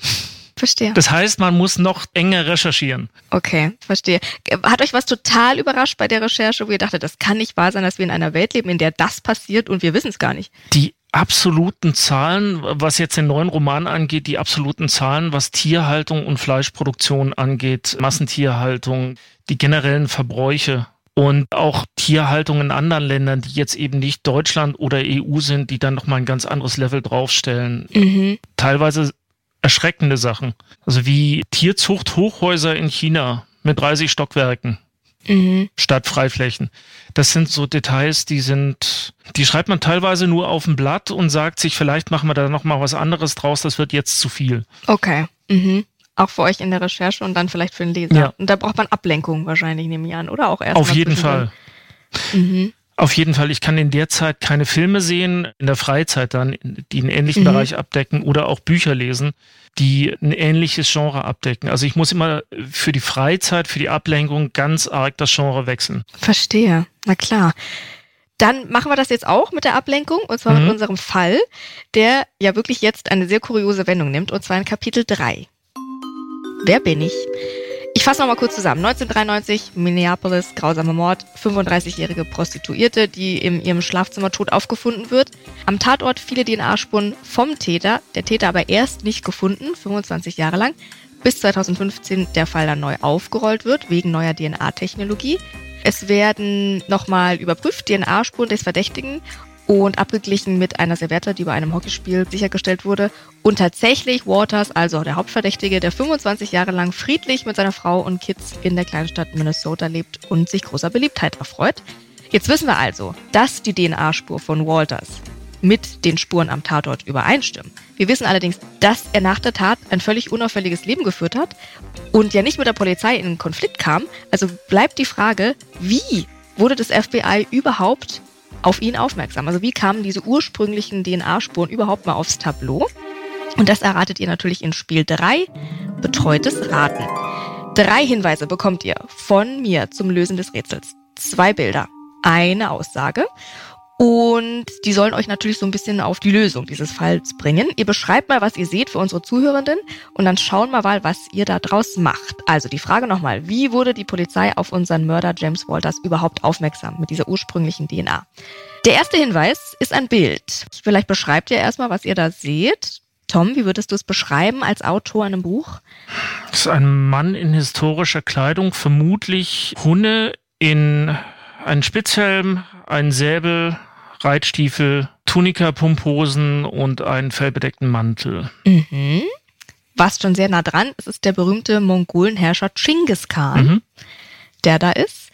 Verstehe. Das heißt, man muss noch enger recherchieren. Okay, verstehe. Hat euch was total überrascht bei der Recherche, wo ihr dachtet, das kann nicht wahr sein, dass wir in einer Welt leben, in der das passiert und wir wissen es gar nicht? Die absoluten Zahlen, was jetzt den neuen Roman angeht, die absoluten Zahlen, was Tierhaltung und Fleischproduktion angeht, Massentierhaltung, die generellen Verbräuche und auch Tierhaltung in anderen Ländern, die jetzt eben nicht Deutschland oder EU sind, die dann nochmal ein ganz anderes Level draufstellen. Mhm. Teilweise erschreckende Sachen. Also wie Tierzucht-Hochhäuser in China mit 30 Stockwerken. Mhm. Statt Freiflächen. Das sind so Details, die sind, die schreibt man teilweise nur auf dem Blatt und sagt sich, vielleicht machen wir da noch mal was anderes draus, das wird jetzt zu viel. Okay. Mhm. Auch für euch in der Recherche und dann vielleicht für den Leser. Ja. Und da braucht man Ablenkung wahrscheinlich, nehme ich an, oder auch erst. Auf jeden Fall. Mhm. Auf jeden Fall, ich kann in der Zeit keine Filme sehen, in der Freizeit dann, die einen ähnlichen mhm. Bereich abdecken oder auch Bücher lesen, die ein ähnliches Genre abdecken. Also ich muss immer für die Freizeit, für die Ablenkung ganz arg das Genre wechseln. Verstehe, na klar. Dann machen wir das jetzt auch mit der Ablenkung, und zwar mhm. mit unserem Fall, der ja wirklich jetzt eine sehr kuriose Wendung nimmt, und zwar in Kapitel 3. Wer bin ich? Ich fasse nochmal kurz zusammen. 1993, Minneapolis, grausamer Mord, 35-jährige Prostituierte, die in ihrem Schlafzimmer tot aufgefunden wird. Am Tatort viele DNA-Spuren vom Täter, der Täter aber erst nicht gefunden, 25 Jahre lang, bis 2015 der Fall dann neu aufgerollt wird, wegen neuer DNA-Technologie. Es werden nochmal überprüft DNA-Spuren des Verdächtigen und abgeglichen mit einer Serviette, die bei einem Hockeyspiel sichergestellt wurde. Und tatsächlich Waters, also der Hauptverdächtige, der 25 Jahre lang friedlich mit seiner Frau und Kids in der Kleinstadt Minnesota lebt und sich großer Beliebtheit erfreut. Jetzt wissen wir also, dass die DNA-Spur von Walters mit den Spuren am Tatort übereinstimmen. Wir wissen allerdings, dass er nach der Tat ein völlig unauffälliges Leben geführt hat und ja nicht mit der Polizei in Konflikt kam. Also bleibt die Frage, wie wurde das FBI überhaupt auf ihn aufmerksam. Also wie kamen diese ursprünglichen DNA-Spuren überhaupt mal aufs Tableau? Und das erratet ihr natürlich in Spiel 3, Betreutes Raten. Drei Hinweise bekommt ihr von mir zum Lösen des Rätsels. Zwei Bilder, eine Aussage und die sollen euch natürlich so ein bisschen auf die Lösung dieses Falls bringen. Ihr beschreibt mal, was ihr seht für unsere Zuhörenden und dann schauen wir mal, was ihr da draus macht. Also die Frage nochmal, wie wurde die Polizei auf unseren Mörder James Walters überhaupt aufmerksam mit dieser ursprünglichen DNA? Der erste Hinweis ist ein Bild. Vielleicht beschreibt ihr erstmal, was ihr da seht. Tom, wie würdest du es beschreiben als Autor in einem Buch? Das ist ein Mann in historischer Kleidung, vermutlich Hunde in einen Spitzhelm, einen Säbel, Reitstiefel, Tunika, Pumphosen und einen fellbedeckten Mantel. Mhm. Was schon sehr nah dran ist, ist der berühmte Mongolenherrscher Genghis Khan, mhm. der da ist.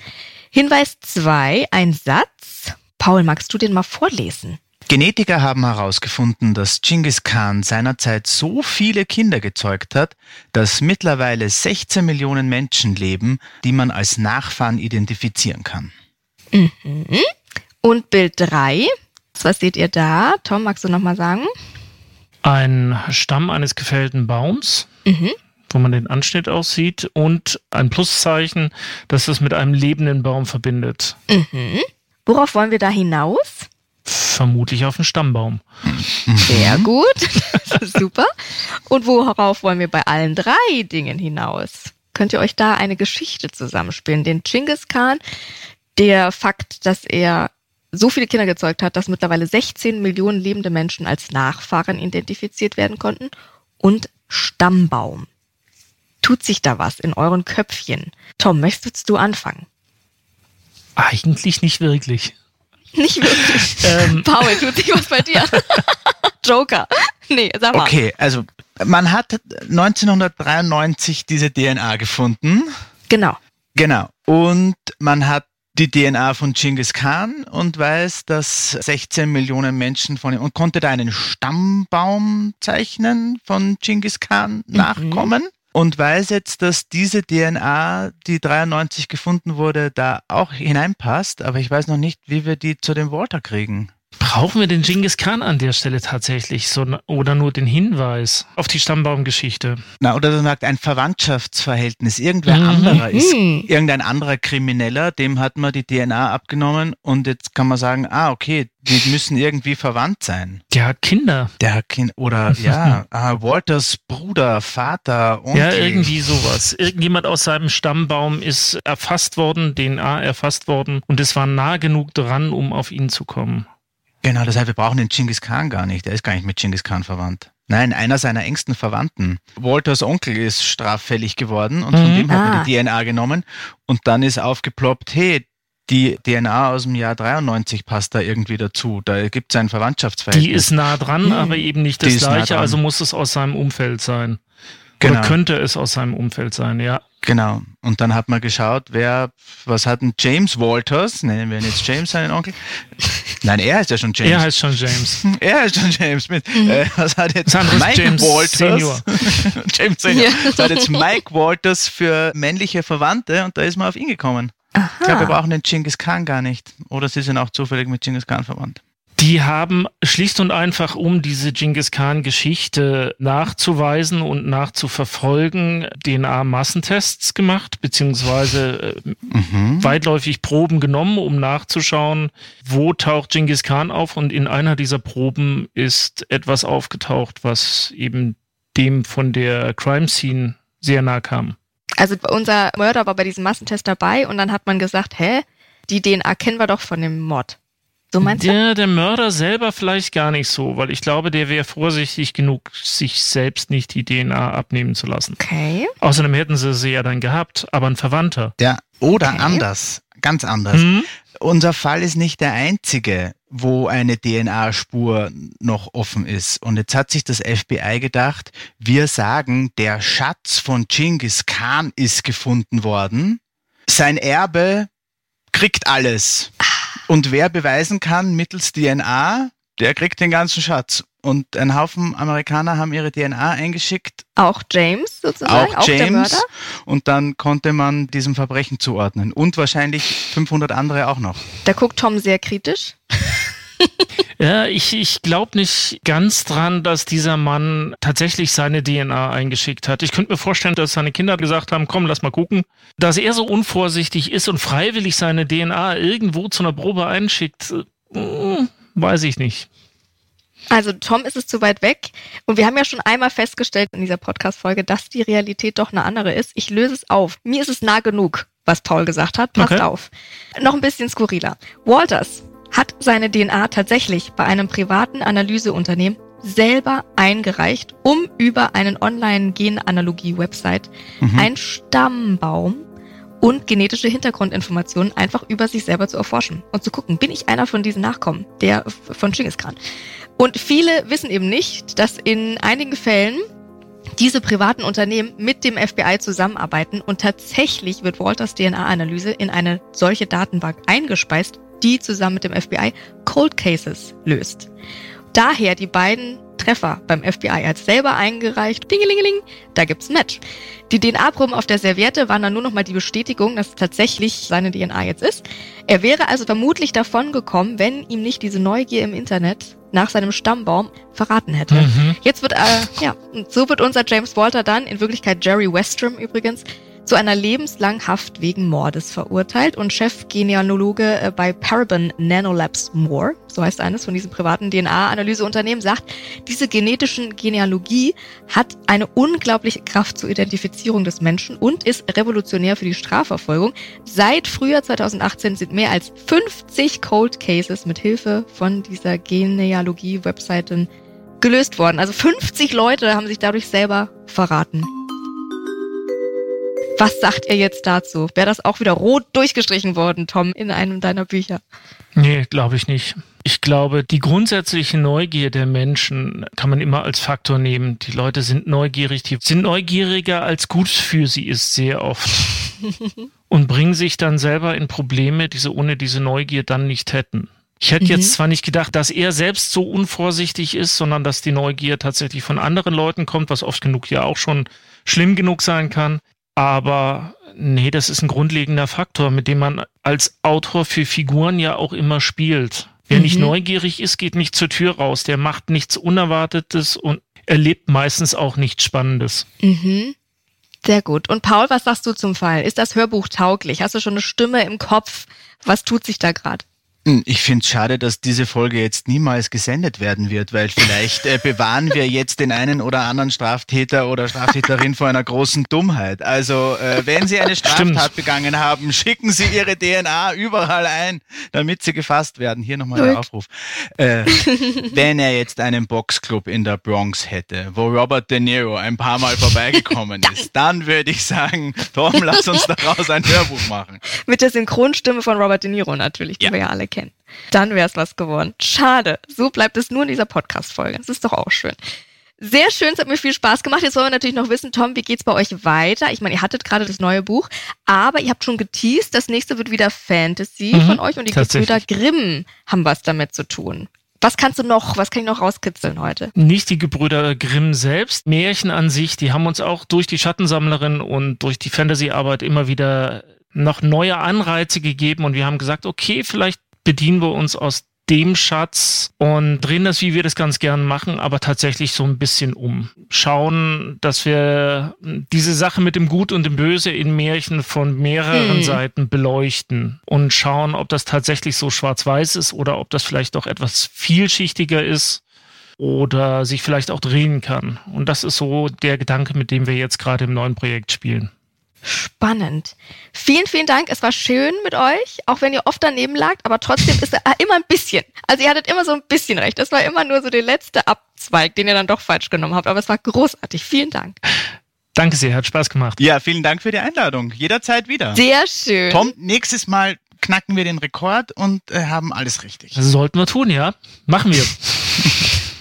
Hinweis 2, ein Satz. Paul, magst du den mal vorlesen? Genetiker haben herausgefunden, dass Genghis Khan seinerzeit so viele Kinder gezeugt hat, dass mittlerweile 16 Millionen Menschen leben, die man als Nachfahren identifizieren kann. Mhm. Und Bild 3, was seht ihr da? Tom, magst du nochmal sagen? Ein Stamm eines gefällten Baums, mhm. wo man den Anschnitt aussieht und ein Pluszeichen, das es mit einem lebenden Baum verbindet. Mhm. Worauf wollen wir da hinaus? Vermutlich auf einen Stammbaum. Sehr gut, super. Und worauf wollen wir bei allen drei Dingen hinaus? Könnt ihr euch da eine Geschichte zusammenspielen? Den Genghis Khan, der Fakt, dass er so viele Kinder gezeugt hat, dass mittlerweile 16 Millionen lebende Menschen als Nachfahren identifiziert werden konnten und Stammbaum. Tut sich da was in euren Köpfchen? Tom, möchtest du anfangen? Eigentlich nicht wirklich. Nicht wirklich. Ähm. Paul, tut sich was bei dir? Joker. Nee, sag mal. Okay, also man hat 1993 diese DNA gefunden. Genau. Genau. Und man hat die DNA von Genghis Khan und weiß, dass 16 Millionen Menschen von ihm und konnte da einen Stammbaum zeichnen von Genghis Khan mhm. nachkommen und weiß jetzt, dass diese DNA, die 93 gefunden wurde, da auch hineinpasst, aber ich weiß noch nicht, wie wir die zu dem Walter kriegen. Brauchen wir den Genghis Khan an der Stelle tatsächlich so, oder nur den Hinweis auf die Stammbaumgeschichte? Na, oder du sagst ein Verwandtschaftsverhältnis. Irgendwer mhm. anderer ist mhm. irgendein anderer Krimineller, dem hat man die DNA abgenommen und jetzt kann man sagen, ah, okay, die müssen irgendwie verwandt sein. Der hat Kinder. Der hat Kinder, oder ja, ah, Walters Bruder, Vater, Onkel. Ja, irgendwie sowas. Irgendjemand aus seinem Stammbaum ist erfasst worden, DNA erfasst worden und es war nah genug dran, um auf ihn zu kommen. Genau, das heißt, wir brauchen den Genghis Khan gar nicht. Er ist gar nicht mit Genghis Khan verwandt. Nein, einer seiner engsten Verwandten. Walters Onkel ist straffällig geworden und mhm. von dem hat man die ah. DNA genommen und dann ist aufgeploppt, hey, die DNA aus dem Jahr 93 passt da irgendwie dazu. Da gibt es ein Verwandtschaftsverhältnis. Die ist nah dran, mhm. aber eben nicht das gleiche, nah also muss es aus seinem Umfeld sein. Genau. Oder könnte es aus seinem Umfeld sein, ja. Genau. Und dann hat man geschaut, wer, was hat ein James Walters, nennen wir ihn jetzt James, seinen Onkel. Nein, er heißt ja schon James. Er heißt schon James. er heißt schon James. Mit, mhm. äh, was hat jetzt Mike James Walters? Senior. James Senior. Ja. Was hat jetzt Mike Walters für männliche Verwandte und da ist man auf ihn gekommen. Aha. Ich glaube, wir brauchen den Genghis Khan gar nicht. Oder sie sind auch zufällig mit Genghis Khan verwandt. Die haben schlicht und einfach, um diese Genghis Khan-Geschichte nachzuweisen und nachzuverfolgen, DNA-Massentests gemacht, beziehungsweise äh, mhm. weitläufig Proben genommen, um nachzuschauen, wo taucht Genghis Khan auf. Und in einer dieser Proben ist etwas aufgetaucht, was eben dem von der Crime Scene sehr nah kam. Also unser Mörder war bei diesem Massentest dabei und dann hat man gesagt, hä, die DNA kennen wir doch von dem Mord. So meinst der, du? Der Mörder selber vielleicht gar nicht so, weil ich glaube, der wäre vorsichtig genug, sich selbst nicht die DNA abnehmen zu lassen. Okay. Außerdem hätten sie sie ja dann gehabt, aber ein Verwandter. Ja, oder okay. anders, ganz anders. Mhm. Unser Fall ist nicht der einzige, wo eine DNA-Spur noch offen ist. Und jetzt hat sich das FBI gedacht, wir sagen, der Schatz von Genghis Khan ist gefunden worden. Sein Erbe kriegt alles. Und wer beweisen kann mittels DNA, der kriegt den ganzen Schatz. Und ein Haufen Amerikaner haben ihre DNA eingeschickt. Auch James sozusagen, auch, auch James. Und dann konnte man diesem Verbrechen zuordnen. Und wahrscheinlich 500 andere auch noch. Da guckt Tom sehr kritisch. ja, ich, ich glaube nicht ganz dran, dass dieser Mann tatsächlich seine DNA eingeschickt hat. Ich könnte mir vorstellen, dass seine Kinder gesagt haben, komm, lass mal gucken. Dass er so unvorsichtig ist und freiwillig seine DNA irgendwo zu einer Probe einschickt, äh, weiß ich nicht. Also Tom ist es zu weit weg und wir haben ja schon einmal festgestellt in dieser Podcast-Folge, dass die Realität doch eine andere ist. Ich löse es auf. Mir ist es nah genug, was Paul gesagt hat. Passt okay. auf. Noch ein bisschen skurriler. Walters hat seine DNA tatsächlich bei einem privaten Analyseunternehmen selber eingereicht, um über einen Online-Genanalogie-Website mhm. einen Stammbaum und genetische Hintergrundinformationen einfach über sich selber zu erforschen und zu gucken, bin ich einer von diesen Nachkommen, der von Genghis Khan. Und viele wissen eben nicht, dass in einigen Fällen diese privaten Unternehmen mit dem FBI zusammenarbeiten und tatsächlich wird Walters DNA-Analyse in eine solche Datenbank eingespeist, die zusammen mit dem FBI Cold Cases löst. Daher die beiden Treffer beim FBI als selber eingereicht. Dingelingeling, da gibt's ein Match. Die DNA-Proben auf der Serviette waren dann nur noch mal die Bestätigung, dass es tatsächlich seine DNA jetzt ist. Er wäre also vermutlich davon gekommen, wenn ihm nicht diese Neugier im Internet nach seinem Stammbaum verraten hätte. Mhm. Jetzt wird, äh, ja, so wird unser James Walter dann, in Wirklichkeit Jerry Westrom übrigens, zu einer lebenslangen Haft wegen Mordes verurteilt und Chefgenealoge äh, bei Paraben Nanolabs Moore, so heißt eines von diesen privaten DNA-Analyseunternehmen, sagt, diese genetischen Genealogie hat eine unglaubliche Kraft zur Identifizierung des Menschen und ist revolutionär für die Strafverfolgung. Seit Frühjahr 2018 sind mehr als 50 Cold Cases mit Hilfe von dieser Genealogie-Webseiten gelöst worden. Also 50 Leute haben sich dadurch selber verraten. Was sagt ihr jetzt dazu? Wäre das auch wieder rot durchgestrichen worden, Tom, in einem deiner Bücher? Nee, glaube ich nicht. Ich glaube, die grundsätzliche Neugier der Menschen kann man immer als Faktor nehmen. Die Leute sind neugierig, die sind neugieriger als gut für sie ist sehr oft. und bringen sich dann selber in Probleme, die sie ohne diese Neugier dann nicht hätten. Ich hätte mhm. jetzt zwar nicht gedacht, dass er selbst so unvorsichtig ist, sondern dass die Neugier tatsächlich von anderen Leuten kommt, was oft genug ja auch schon schlimm genug sein kann. Aber nee, das ist ein grundlegender Faktor, mit dem man als Autor für Figuren ja auch immer spielt. Wer mhm. nicht neugierig ist, geht nicht zur Tür raus. Der macht nichts Unerwartetes und erlebt meistens auch nichts Spannendes. Mhm. Sehr gut. Und Paul, was sagst du zum Fall? Ist das Hörbuch tauglich? Hast du schon eine Stimme im Kopf? Was tut sich da gerade? Hm, ich finde es schade, dass diese Folge jetzt niemals gesendet werden wird, weil vielleicht äh, bewahren wir jetzt den einen oder anderen Straftäter oder Straftäterin vor einer großen Dummheit. Also äh, wenn Sie eine Straftat Stimmt. begangen haben, schicken Sie Ihre DNA überall ein, damit Sie gefasst werden. Hier nochmal der Aufruf. Äh, wenn er jetzt einen Boxclub in der Bronx hätte, wo Robert De Niro ein paar Mal vorbeigekommen ist, dann würde ich sagen, Tom, lass uns daraus ein Hörbuch machen. Mit der Synchronstimme von Robert De Niro natürlich, die ja. wir ja alle kennen kennen. Dann wäre es was geworden. Schade. So bleibt es nur in dieser Podcast-Folge. Das ist doch auch schön. Sehr schön, es hat mir viel Spaß gemacht. Jetzt wollen wir natürlich noch wissen, Tom, wie geht's bei euch weiter? Ich meine, ihr hattet gerade das neue Buch, aber ihr habt schon geteased, das nächste wird wieder Fantasy mhm, von euch und die Gebrüder Grimm haben was damit zu tun. Was kannst du noch, was kann ich noch rauskitzeln heute? Nicht die Gebrüder Grimm selbst, Märchen an sich, die haben uns auch durch die Schattensammlerin und durch die Fantasy-Arbeit immer wieder noch neue Anreize gegeben und wir haben gesagt, okay, vielleicht bedienen wir uns aus dem Schatz und drehen das, wie wir das ganz gern machen, aber tatsächlich so ein bisschen um. Schauen, dass wir diese Sache mit dem Gut und dem Böse in Märchen von mehreren hm. Seiten beleuchten und schauen, ob das tatsächlich so schwarz-weiß ist oder ob das vielleicht doch etwas vielschichtiger ist oder sich vielleicht auch drehen kann. Und das ist so der Gedanke, mit dem wir jetzt gerade im neuen Projekt spielen. Spannend. Vielen, vielen Dank. Es war schön mit euch, auch wenn ihr oft daneben lagt, aber trotzdem ist er immer ein bisschen. Also ihr hattet immer so ein bisschen recht. Das war immer nur so der letzte Abzweig, den ihr dann doch falsch genommen habt. Aber es war großartig. Vielen Dank. Danke sehr, hat Spaß gemacht. Ja, vielen Dank für die Einladung. Jederzeit wieder. Sehr schön. Tom, nächstes Mal knacken wir den Rekord und äh, haben alles richtig. Das sollten wir tun, ja. Machen wir.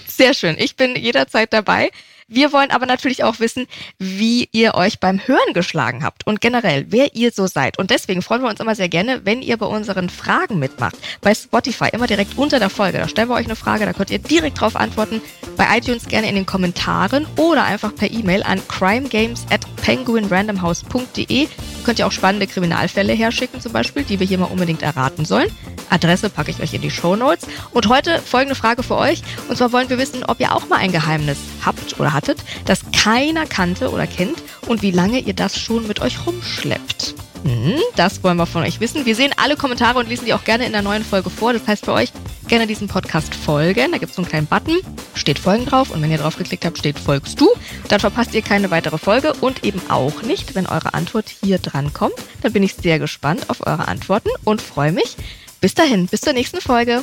Sehr schön. Ich bin jederzeit dabei. Wir wollen aber natürlich auch wissen, wie ihr euch beim Hören geschlagen habt und generell, wer ihr so seid. Und deswegen freuen wir uns immer sehr gerne, wenn ihr bei unseren Fragen mitmacht. Bei Spotify immer direkt unter der Folge. Da stellen wir euch eine Frage, da könnt ihr direkt drauf antworten. Bei iTunes gerne in den Kommentaren oder einfach per E-Mail an crimegames at penguinrandomhouse.de. Könnt ihr auch spannende Kriminalfälle herschicken zum Beispiel, die wir hier mal unbedingt erraten sollen. Adresse packe ich euch in die Show Notes. Und heute folgende Frage für euch. Und zwar wollen wir wissen, ob ihr auch mal ein Geheimnis habt oder hattet, das keiner kannte oder kennt und wie lange ihr das schon mit euch rumschleppt. Hm, das wollen wir von euch wissen. Wir sehen alle Kommentare und lesen die auch gerne in der neuen Folge vor. Das heißt für euch, gerne diesem Podcast folgen. Da gibt es so einen kleinen Button, steht Folgen drauf und wenn ihr drauf geklickt habt, steht Folgst du. Dann verpasst ihr keine weitere Folge und eben auch nicht, wenn eure Antwort hier dran kommt. Dann bin ich sehr gespannt auf eure Antworten und freue mich. Bis dahin, bis zur nächsten Folge.